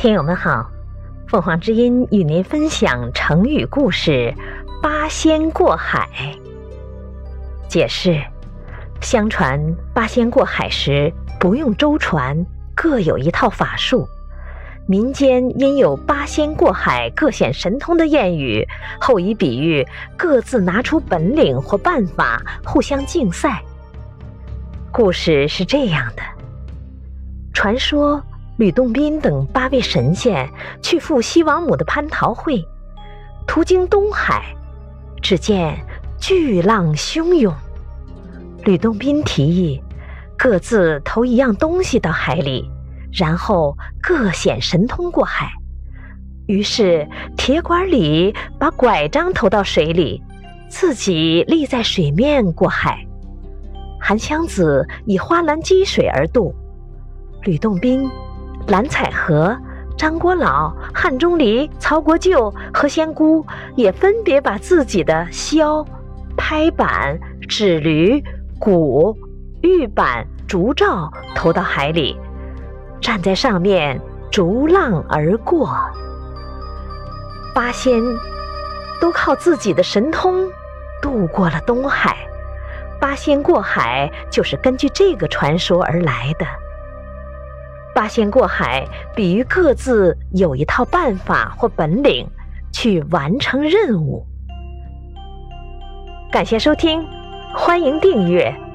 听友们好，凤凰之音与您分享成语故事“八仙过海”。解释：相传八仙过海时不用舟船，各有一套法术。民间因有“八仙过海，各显神通”的谚语，后以比喻各自拿出本领或办法，互相竞赛。故事是这样的：传说吕洞宾等八位神仙去赴西王母的蟠桃会，途经东海，只见巨浪汹涌。吕洞宾提议各自投一样东西到海里。然后各显神通过海，于是铁拐李把拐杖投到水里，自己立在水面过海；韩湘子以花篮积水而渡；吕洞宾、蓝采和、张国老、汉钟离、曹国舅和仙姑也分别把自己的箫、拍板、纸驴、鼓、玉板、竹杖投到海里。站在上面逐浪而过，八仙都靠自己的神通渡过了东海。八仙过海就是根据这个传说而来的。八仙过海比喻各自有一套办法或本领去完成任务。感谢收听，欢迎订阅。